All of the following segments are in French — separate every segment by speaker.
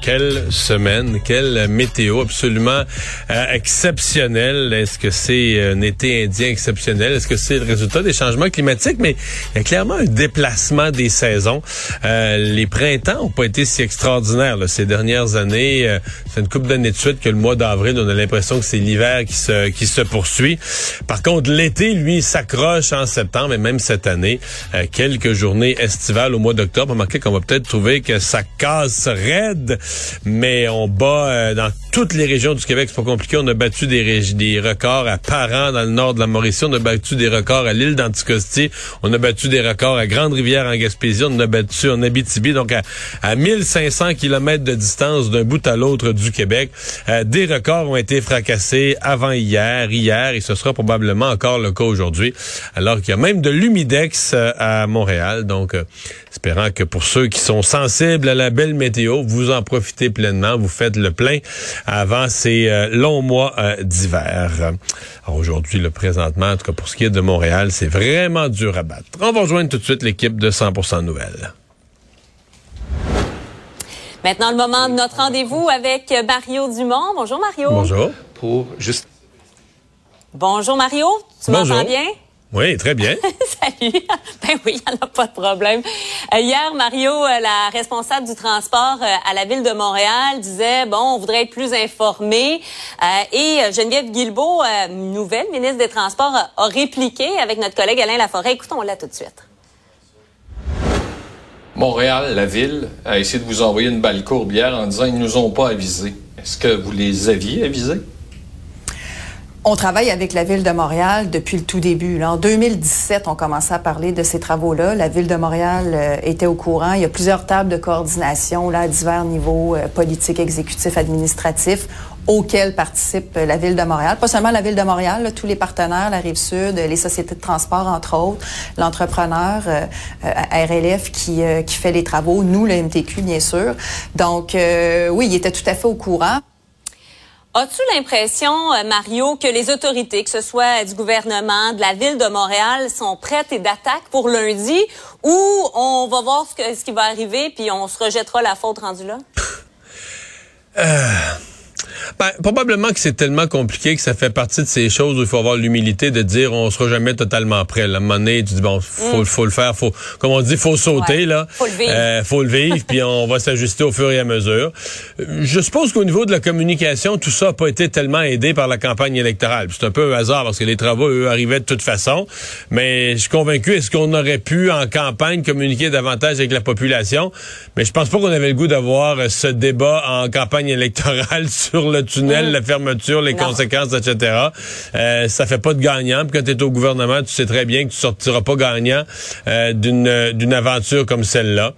Speaker 1: Quelle semaine, quelle météo absolument euh, exceptionnelle. Est-ce que c'est un été indien exceptionnel? Est-ce que c'est le résultat des changements climatiques? Mais il y a clairement un déplacement des saisons. Euh, les printemps ont pas été si extraordinaires là, ces dernières années. Euh, c'est une coupe d'années de suite que le mois d'avril, on a l'impression que c'est l'hiver qui se, qui se poursuit. Par contre, l'été, lui, s'accroche en septembre et même cette année, euh, quelques journées estivales au mois d'octobre. Remarquez qu'on va peut-être trouver que ça casse raide mais on bat euh, dans toutes les régions du Québec, c'est pas compliqué. On a battu des, des records à Parent, dans le nord de la Mauricie. On a battu des records à l'île d'Anticosti. On a battu des records à Grande-Rivière en Gaspésie. On a battu en Abitibi, donc à, à 1500 kilomètres de distance d'un bout à l'autre du Québec. Euh, des records ont été fracassés avant hier, hier, et ce sera probablement encore le cas aujourd'hui, alors qu'il y a même de l'humidex euh, à Montréal. Donc, euh, espérant que pour ceux qui sont sensibles à la belle météo, vous en profitez pleinement, vous faites le plein avant ces euh, longs mois euh, d'hiver. Alors aujourd'hui, le présentement, en tout cas pour ce qui est de Montréal, c'est vraiment dur à battre. On va rejoindre tout de suite l'équipe de 100% Nouvelles.
Speaker 2: Maintenant, le moment de notre rendez-vous avec Mario Dumont. Bonjour, Mario.
Speaker 1: Bonjour.
Speaker 3: pour juste
Speaker 2: Bonjour, Mario. Tu m'entends bien?
Speaker 1: Oui, très bien.
Speaker 2: Salut. Ben oui, il n'y en a pas de problème. Euh, hier, Mario, euh, la responsable du transport euh, à la ville de Montréal, disait, bon, on voudrait être plus informé. Et Geneviève Guilbeault, nouvelle ministre des Transports, a, répliqué avec notre collègue Alain Laforêt. Écoutons-la tout de suite.
Speaker 3: Montréal, la ville, a essayé de vous envoyer une balle courbe hier en disant ils nous ont pas avisés. Est-ce que vous les aviez avisés?
Speaker 4: On travaille avec la Ville de Montréal depuis le tout début. En 2017, on commençait à parler de ces travaux-là. La Ville de Montréal euh, était au courant. Il y a plusieurs tables de coordination à divers niveaux, euh, politiques, exécutifs, administratifs, auxquels participe euh, la Ville de Montréal. Pas seulement la Ville de Montréal, tous les partenaires, la Rive-Sud, les sociétés de transport, entre autres, l'entrepreneur euh, RLF qui, qui fait les travaux, nous, le MTQ, bien sûr. Donc, oui, il était tout à fait au courant.
Speaker 2: As-tu l'impression, euh, Mario, que les autorités, que ce soit du gouvernement, de la ville de Montréal, sont prêtes et d'attaque pour lundi, ou on va voir ce, que- ce qui va arriver, puis on se rejettera la faute rendue là?
Speaker 1: Ben, probablement que c'est tellement compliqué que ça fait partie de ces choses où il faut avoir l'humilité de dire on sera jamais totalement prêt. Là. À un moment donné, tu dis bon, faut, faut le faire, faut, comme on dit, faut sauter
Speaker 2: Ouais.
Speaker 1: là.
Speaker 2: Faut le vivre.
Speaker 1: Euh, faut le vivre, puis on va s'ajuster au fur et à mesure. Je suppose qu'au niveau de la communication, tout ça n'a pas été tellement aidé par la campagne électorale. C'est un peu un hasard parce que les travaux, eux, arrivaient de toute façon. Mais je suis convaincu, est-ce qu'on aurait pu, en campagne, communiquer davantage avec la population? Mais je pense pas qu'on avait le goût d'avoir euh, ce débat en campagne électorale sur le le tunnel,
Speaker 2: Mm.
Speaker 1: la fermeture, les
Speaker 2: Non.
Speaker 1: conséquences, etc. Euh, ça fait pas de gagnant. Puis quand tu es au gouvernement, tu sais très bien que tu sortiras pas gagnant euh, d'une d'une aventure comme celle-là.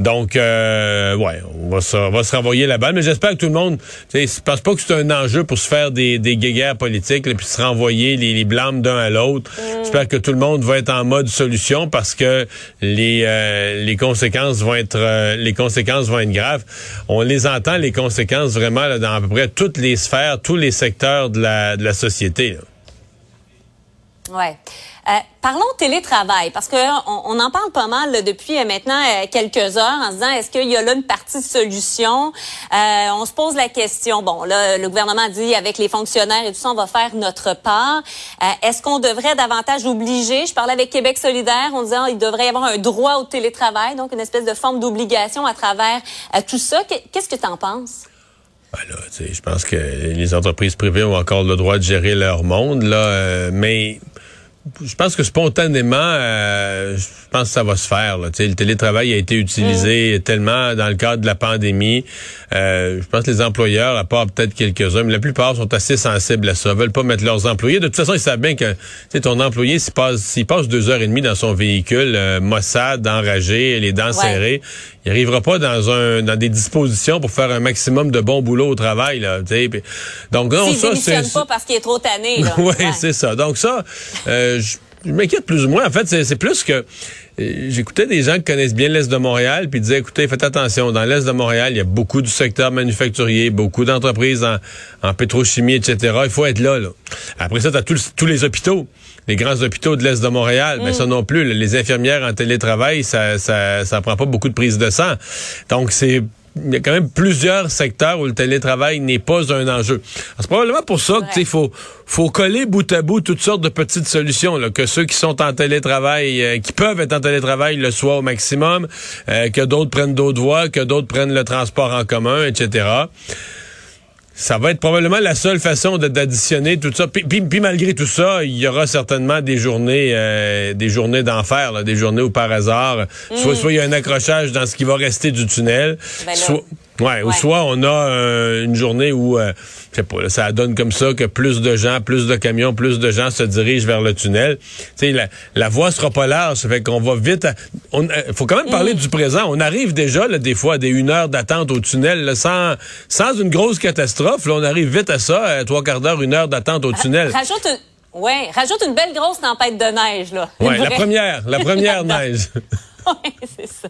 Speaker 1: Donc, euh, ouais, on va, se, on va se renvoyer la balle. Mais j'espère que tout le monde, je pense pas que c'est un enjeu pour se faire des, des guéguerres politiques, là, puis se renvoyer les, les blâmes d'un à l'autre. J'espère que tout le monde va être en mode solution parce que les euh, les conséquences vont être euh, les conséquences vont être graves. On les entend les conséquences vraiment là, dans à peu près toutes les sphères, tous les secteurs de la de la société. là.
Speaker 2: Ouais. Euh, parlons télétravail, parce que on, en parle pas mal là, depuis euh, maintenant euh, quelques heures en se disant est-ce qu'il y a là une partie de solution? Euh, On se pose la question. Bon, là, le gouvernement dit avec les fonctionnaires et tout ça, on va faire notre part. Est-ce qu'on devrait davantage obliger? Je parlais avec Québec solidaire, on disait ah, il devrait y avoir un droit au télétravail, donc une espèce de forme d'obligation à travers tout ça. Qu'est- Qu'est-ce que tu en penses?
Speaker 1: Ben je pense que les entreprises privées ont encore le droit de gérer leur monde, là, euh, mais je pense que spontanément, euh, je pense que ça va se faire. Là. Le télétravail a été utilisé tellement dans le cadre de la pandémie. Euh, je pense que les employeurs, à part peut-être quelques-uns, mais la plupart sont assez sensibles à ça, veulent pas mettre leurs employés. De toute façon, ils savent bien que ton employé, s'il passe, s'il passe deux heures et demie dans son véhicule, euh, maussade, enragé, les dents serrées, il arrivera pas dans un dans des dispositions pour faire un maximum de bon boulot au travail. Là, tu sais. Puis- Donc non, ça c'est
Speaker 2: pas parce qu'il est trop tanné.
Speaker 1: oui,
Speaker 2: Ouais.
Speaker 1: c'est ça. Donc ça, euh, je je m'inquiète plus ou moins. En fait, c'est plus que euh, j'écoutais des gens qui connaissent bien l'Est de Montréal, puis disaient, écoutez, faites attention, dans l'Est de Montréal, il y a beaucoup du secteur manufacturier, beaucoup d'entreprises en, en pétrochimie, etc. Il faut être là. là. Après ça, tu as tous les hôpitaux, les grands hôpitaux de l'Est de Montréal. Mais ça non plus, les infirmières en télétravail, ça, ça, ça prend pas beaucoup de prise de sang. Donc, c'est il y a quand même plusieurs secteurs où le télétravail n'est pas un enjeu. C'est probablement pour ça que tu sais, il faut, faut coller bout à bout toutes sortes de petites solutions, là, que ceux qui sont en télétravail, euh, qui peuvent être en télétravail le soient au maximum, euh, que d'autres prennent d'autres voies, que d'autres prennent le transport en commun, etc. Ça va être probablement la seule façon d'additionner tout ça. Puis, puis- puis malgré tout ça, il y aura certainement des journées, euh, des journées d'enfer, des journées où par hasard, soit soit il y a un accrochage dans ce qui va rester du tunnel,
Speaker 2: Ben là.
Speaker 1: soit ouais, ou
Speaker 2: Ouais.
Speaker 1: soit on a euh, une journée où euh, je sais pas, ça donne comme ça que plus de gens, plus de camions, plus de gens se dirigent vers le tunnel. Tu sais, la, la voie sera pas large, ça fait qu'on va vite. à- on euh, faut quand même parler du présent. On arrive déjà là, des fois à des une heure d'attente au tunnel, là, sans sans une grosse catastrophe. Là, on arrive vite à ça, à trois quarts d'heure, une heure d'attente au tunnel.
Speaker 2: Rajoute une, ouais, rajoute une belle grosse tempête de neige, là.
Speaker 1: Ouais, la première, la première neige.
Speaker 2: Oui, c'est ça.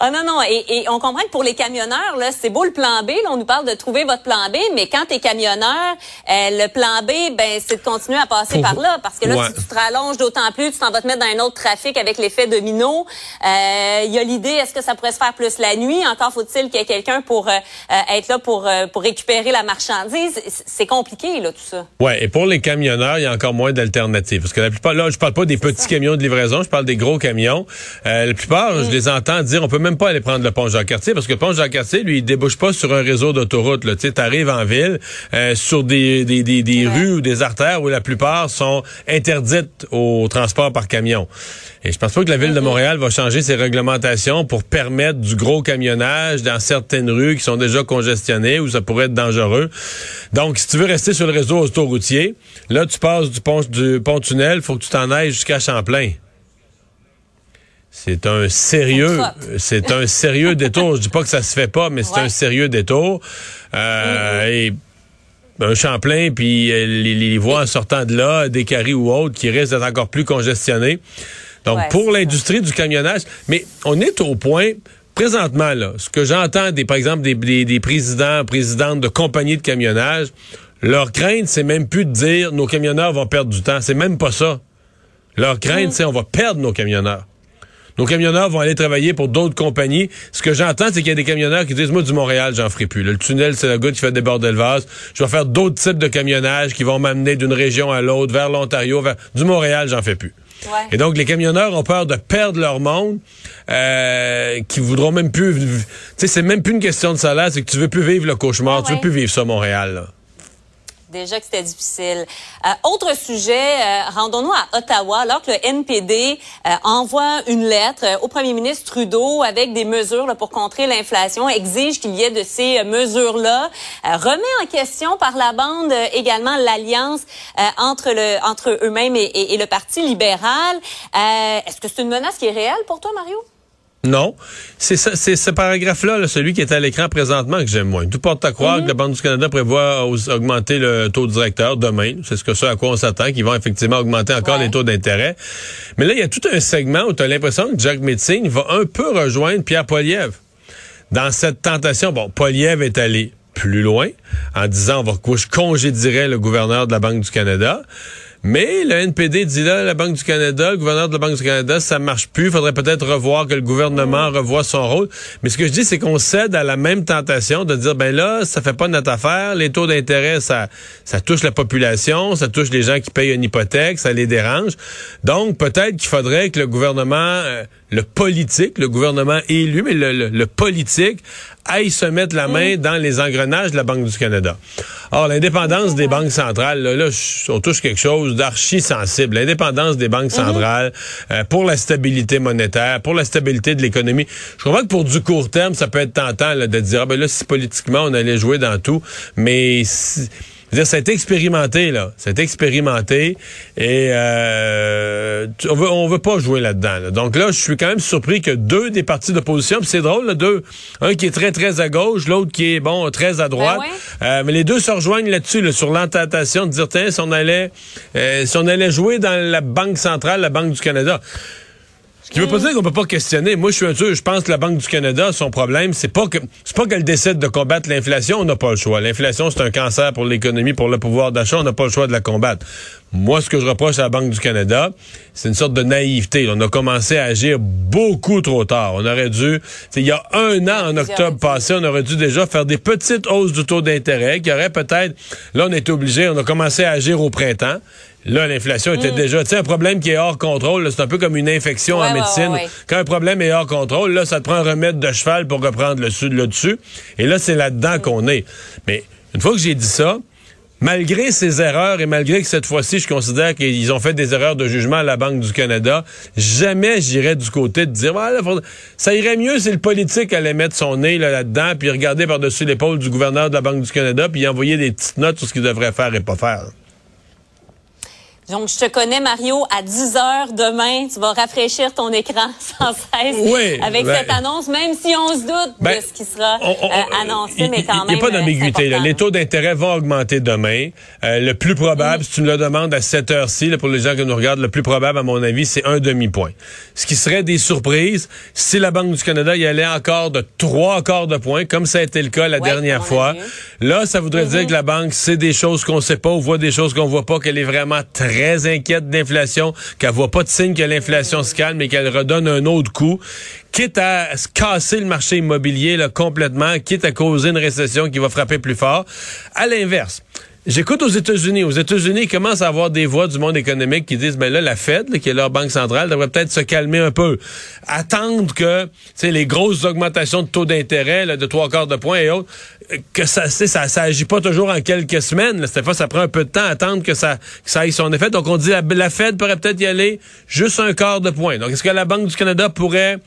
Speaker 2: Ah non, non, et, et on comprend que pour les camionneurs, là, c'est beau le plan B, là, on nous parle de trouver votre plan B, mais quand t'es camionneur, euh, le plan B, ben, c'est de continuer à passer par là, parce que là,
Speaker 1: Ouais.
Speaker 2: si tu te rallonges d'autant plus, tu t'en vas te mettre dans un autre trafic avec l'effet domino. Euh, Il y a l'idée, est-ce que ça pourrait se faire plus la nuit? Encore faut-il qu'il y ait quelqu'un pour euh, euh, être là pour, euh, pour récupérer la marchandise. C'est- compliqué, là, tout ça.
Speaker 1: Ouais, et pour les camionneurs, il y a encore moins d'alternatives. Parce que la plupart, là, je parle pas des petits camions de livraison, je parle des gros camions. Euh, la plupart,
Speaker 2: Mm.
Speaker 1: je les entends dire, on peut même pas aller prendre le pont Jacques-Cartier, parce que le pont Jacques-Cartier, lui, il débouche pas sur un réseau d'autoroutes. Tu sais, t'arrives en ville, euh, sur des, des, des, des
Speaker 2: Ouais.
Speaker 1: rues ou des artères où la plupart sont interdites au transport par camion. Et je pense pas que la ville de Montréal va changer ses réglementations pour permettre du gros camionnage dans certaines rues qui sont déjà congestionnées où ça pourrait être dangereux. Donc, si tu veux rester sur le réseau autoroutier, là, tu passes du pont du pont-tunnel, faut que tu t'en ailles jusqu'à Champlain. C'est un sérieux, c'est un sérieux détour. Je dis pas que ça se fait pas, mais c'est
Speaker 2: Ouais.
Speaker 1: un sérieux détour. Euh, Et un Champlain, puis euh, les, les voies en sortant de là, des caries ou autres, qui risquent d'être encore plus congestionnées. Donc,
Speaker 2: Ouais,
Speaker 1: pour l'industrie du camionnage, mais on est au point, présentement, là, ce que j'entends, des, par exemple, des, des, des présidents, présidentes de compagnies de camionnage, leur crainte, c'est même plus de dire nos camionneurs vont perdre du temps. C'est même pas ça. Leur crainte, c'est on va perdre nos camionneurs. Nos camionneurs vont aller travailler pour d'autres compagnies. Ce que j'entends, c'est qu'il y a des camionneurs qui disent, moi, du Montréal, j'en ferai plus. là. Le tunnel, c'est le gars qui fait déborder le vase. Je vais faire d'autres types de camionnage qui vont m'amener d'une région à l'autre, vers l'Ontario, vers... Du Montréal, j'en fais plus.
Speaker 2: Ouais.
Speaker 1: Et donc, les camionneurs ont peur de perdre leur monde, euh, qui voudront même plus... Tu sais, c'est même plus une question de salaire, c'est que tu veux plus vivre le cauchemar.
Speaker 2: Ah
Speaker 1: Tu veux plus vivre ça, Montréal, là.
Speaker 2: Déjà que c'était difficile. Euh, autre sujet, euh, rendons-nous à Ottawa, alors que le NPD euh, envoie une lettre au premier ministre Trudeau avec des mesures là, pour contrer l'inflation, exige qu'il y ait de ces mesures-là, remet en question par la bande également l'alliance entre le entre eux-mêmes et, et, le Parti libéral. Est-ce que c'est une menace qui est réelle pour toi, Mario?
Speaker 1: Non. C'est ce paragraphe-là, celui qui est à l'écran présentement, que j'aime moins. Tout porte à croire mhm. que la Banque du Canada prévoit augmenter le taux directeur demain. C'est ce que ce à quoi on s'attend, qu'ils vont effectivement augmenter encore les taux d'intérêt. Mais là, il y a tout un segment où tu as l'impression que Jacques Metzing va un peu rejoindre Pierre Poliev. Dans cette tentation, bon, Poliev est allé plus loin en disant on va je congédierais le gouverneur de la Banque du Canada. Mais le NPD dit là, la Banque du Canada, le gouverneur de la Banque du Canada, ça marche plus. Il faudrait peut-être revoir que le gouvernement revoie son rôle. Mais ce que je dis, c'est qu'on cède à la même tentation de dire, ben là, ça fait pas notre affaire. Les taux d'intérêt, ça, ça touche la population, ça touche les gens qui payent une hypothèque, ça les dérange. Donc, peut-être qu'il faudrait que le gouvernement, euh, le politique, le gouvernement élu, mais le, politique, aille se mettre la main mm. dans les engrenages de la Banque du Canada. Or, l'indépendance des banques centrales, là, là, on touche quelque chose d'archi sensible. L'indépendance des banques mm-hmm. centrales euh, pour la stabilité monétaire, pour la stabilité de l'économie. Je crois que pour du court terme, ça peut être tentant là, de dire, ah, ben là, si politiquement on allait jouer dans tout, mais... Si, dire, ça a été expérimenté, là. Ça a été expérimenté et euh, on veut, on veut pas jouer là-dedans. Donc là, je suis quand même surpris que deux des partis d'opposition, c'est drôle, là, deux, un qui est très, très à gauche, l'autre qui est, bon, très à droite, ben euh, mais les deux se rejoignent là-dessus, sur l'ententation de dire, tiens, si on allait, euh, si on allait jouer dans la Banque centrale, la Banque du Canada. Ce qui veut pas dire qu'on peut pas questionner. Moi, je suis un peu, je pense que la Banque du Canada, son problème, c'est pas que c'est pas qu'elle décide de combattre l'inflation, on n'a pas le choix. L'inflation, c'est un cancer pour l'économie, pour le pouvoir d'achat, on n'a pas le choix de la combattre. Moi, ce que je reproche à la Banque du Canada, c'est une sorte de naïveté. On a commencé à agir beaucoup trop tard. On aurait dû, il y a un an, en octobre passé, on aurait dû déjà faire des petites hausses du taux d'intérêt qui auraient peut-être, là, on est obligé, on a commencé à agir au printemps. Là, l'inflation était mm. déjà, tu sais, un problème qui est hors contrôle. C'est un peu comme une infection en médecine. Quand un problème est hors contrôle, là, ça te prend un remède de cheval pour reprendre le, le dessus. Et là, c'est là-dedans mm. qu'on est. Mais une fois que j'ai dit ça, malgré ces erreurs et malgré que cette fois-ci, je considère qu'ils ont fait des erreurs de jugement à la Banque du Canada, jamais j'irais du côté de dire, ça irait mieux si le politique allait mettre son nez là-dedans, puis regarder par-dessus l'épaule du gouverneur de la Banque du Canada, puis envoyer des petites notes sur ce qu'il devrait faire et pas faire.
Speaker 2: Donc, je te connais, Mario, à 10 heures demain, tu vas rafraîchir ton écran sans cesse
Speaker 1: oui,
Speaker 2: avec
Speaker 1: ben,
Speaker 2: cette annonce, même si on se doute de
Speaker 1: ben,
Speaker 2: ce qui sera euh, annoncé, mais quand même.
Speaker 1: Il n'y a pas d'ambiguïté. Les taux d'intérêt vont augmenter demain. Euh, le plus probable, si tu me le demandes à cette heure-ci, pour les gens qui nous regardent, le plus probable, à mon avis, c'est un demi-point. Ce qui serait des surprises si la Banque du Canada y allait encore de trois quarts de points, comme ça a été le cas la dernière fois. Là, ça voudrait dire mm-hmm. que la Banque sait des choses qu'on sait pas ou voit des choses qu'on voit pas, qu'elle est vraiment très très inquiète d'inflation, qu'elle voit pas de signe que l'inflation se calme et qu'elle redonne un autre coup, quitte à se casser le marché immobilier là, complètement, quitte à causer une récession qui va frapper plus fort. À l'inverse, J'écoute aux États-Unis. Aux États-Unis, il commence à avoir des voix du monde économique qui disent, ben là, la Fed, qui est leur banque centrale, devrait peut-être se calmer un peu. Attendre que, tu les grosses augmentations de taux d'intérêt, de trois quarts de points et autres, que ça, ça, ça agit pas toujours en quelques semaines. Cette fois, ça prend un peu de temps à attendre que ça, que ça aille son effet. Donc, on dit, la, la Fed pourrait peut-être y aller juste un quart de point. Donc, est-ce que la Banque du Canada pourrait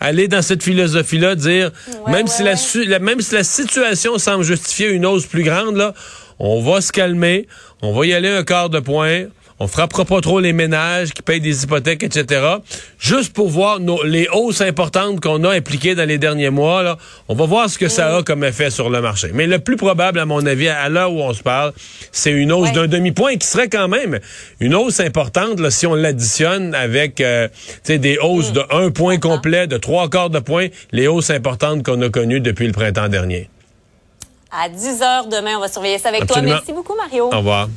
Speaker 1: aller dans cette philosophie-là, dire, même si la, même si la situation semble justifier une hausse plus grande, là, on va se calmer, on va y aller un quart de point, on frappera pas trop les ménages qui payent des hypothèques, etc. Juste pour voir nos, les hausses importantes qu'on a impliquées dans les derniers mois. Là, on va voir ce que ça a comme effet sur le marché. Mais le plus probable, à mon avis, à l'heure où on se parle, c'est une hausse d'un demi-point qui serait quand même une hausse importante là, si on l'additionne avec euh, des hausses de un point complet, de trois quarts de point, les hausses importantes qu'on a connues depuis le printemps dernier
Speaker 2: à 10 h demain. On va surveiller ça avec toi. Merci beaucoup, Mario.
Speaker 1: Au revoir.